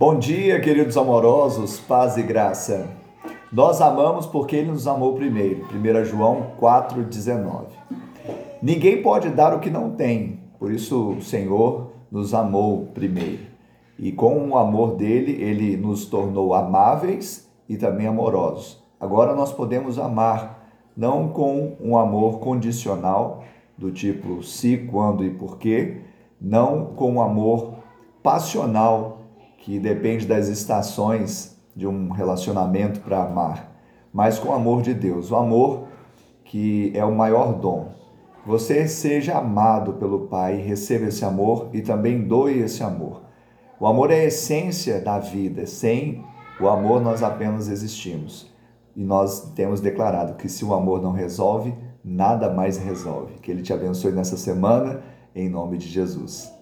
Bom dia, queridos amorosos, paz e graça. Nós amamos porque Ele nos amou primeiro. 1 João 4,19. Ninguém pode dar o que não tem, por isso o Senhor nos amou primeiro. E com o amor dele, Ele nos tornou amáveis e também amorosos. Agora nós podemos amar, não com um amor condicional, do tipo se, quando e porquê, não com um amor passional que depende das estações de um relacionamento para amar, mas com o amor de Deus, o amor que é o maior dom. Você seja amado pelo Pai, receba esse amor e também doe esse amor. O amor é a essência da vida. Sem o amor nós apenas existimos. E nós temos declarado que se o amor não resolve, nada mais resolve. Que ele te abençoe nessa semana, em nome de Jesus.